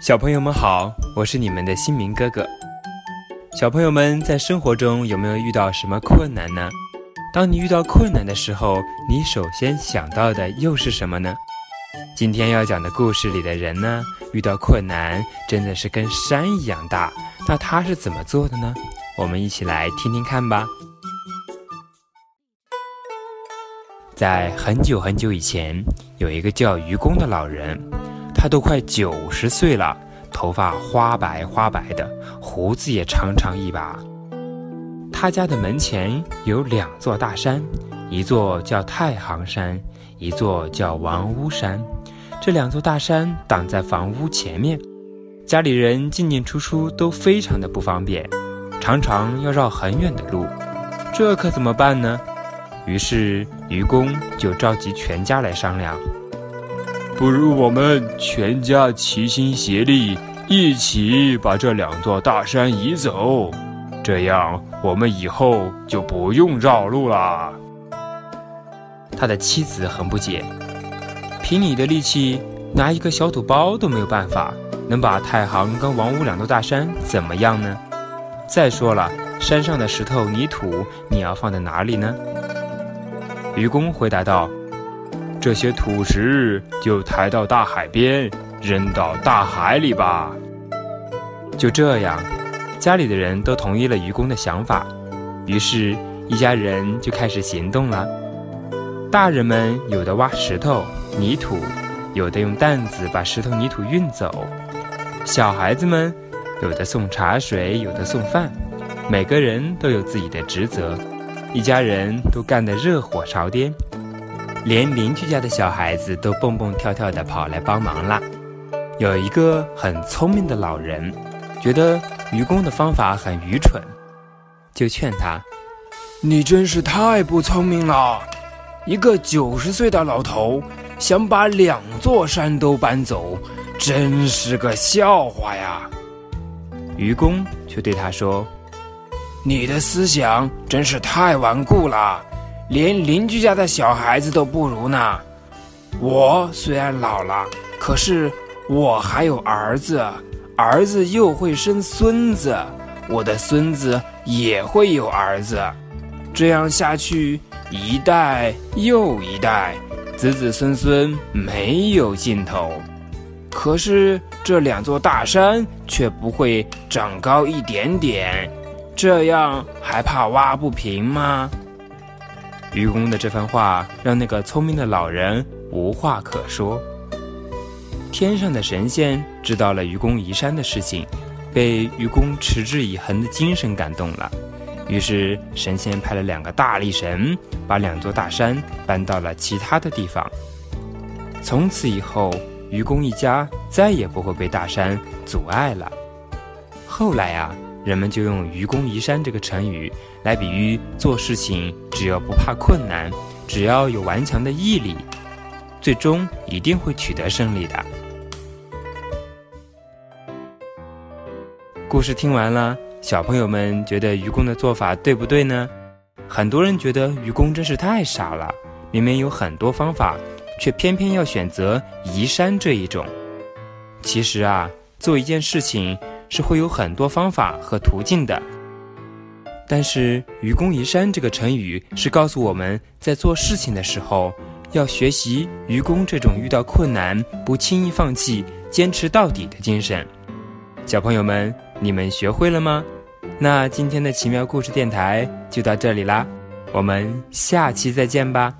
小朋友们好，我是你们的新明哥哥。小朋友们在生活中有没有遇到什么困难呢？当你遇到困难的时候，你首先想到的又是什么呢？今天要讲的故事里的人呢，遇到困难真的是跟山一样大。那他是怎么做的呢？我们一起来听听看吧。在很久很久以前，有一个叫愚公的老人。他都快九十岁了，头发花白花白的，胡子也长长一把。他家的门前有两座大山，一座叫太行山，一座叫王屋山。这两座大山挡在房屋前面，家里人进进出出都非常的不方便，常常要绕很远的路。这可怎么办呢？于是愚公就召集全家来商量。不如我们全家齐心协力，一起把这两座大山移走，这样我们以后就不用绕路了。他的妻子很不解，凭你的力气，拿一个小土包都没有办法，能把太行跟王屋两座大山怎么样呢？再说了，山上的石头泥土你要放在哪里呢？愚公回答道。这些土石就抬到大海边，扔到大海里吧。就这样，家里的人都同意了愚公的想法，于是，一家人就开始行动了。大人们有的挖石头、泥土，有的用担子把石头、泥土运走；小孩子们有的送茶水，有的送饭，每个人都有自己的职责，一家人都干得热火朝天。连邻居家的小孩子都蹦蹦跳跳的跑来帮忙了。有一个很聪明的老人，觉得愚公的方法很愚蠢，就劝他：“你真是太不聪明了！一个九十岁的老头想把两座山都搬走，真是个笑话呀！”愚公却对他说：“你的思想真是太顽固了。”连邻居家的小孩子都不如呢。我虽然老了，可是我还有儿子，儿子又会生孙子，我的孙子也会有儿子，这样下去一代又一代，子子孙孙没有尽头。可是这两座大山却不会长高一点点，这样还怕挖不平吗？愚公的这番话让那个聪明的老人无话可说。天上的神仙知道了愚公移山的事情，被愚公持之以恒的精神感动了，于是神仙派了两个大力神，把两座大山搬到了其他的地方。从此以后，愚公一家再也不会被大山阻碍了。后来啊。人们就用“愚公移山”这个成语来比喻做事情，只要不怕困难，只要有顽强的毅力，最终一定会取得胜利的。故事听完了，小朋友们觉得愚公的做法对不对呢？很多人觉得愚公真是太傻了，明明有很多方法，却偏偏要选择移山这一种。其实啊，做一件事情。是会有很多方法和途径的，但是“愚公移山”这个成语是告诉我们在做事情的时候，要学习愚公这种遇到困难不轻易放弃、坚持到底的精神。小朋友们，你们学会了吗？那今天的奇妙故事电台就到这里啦，我们下期再见吧。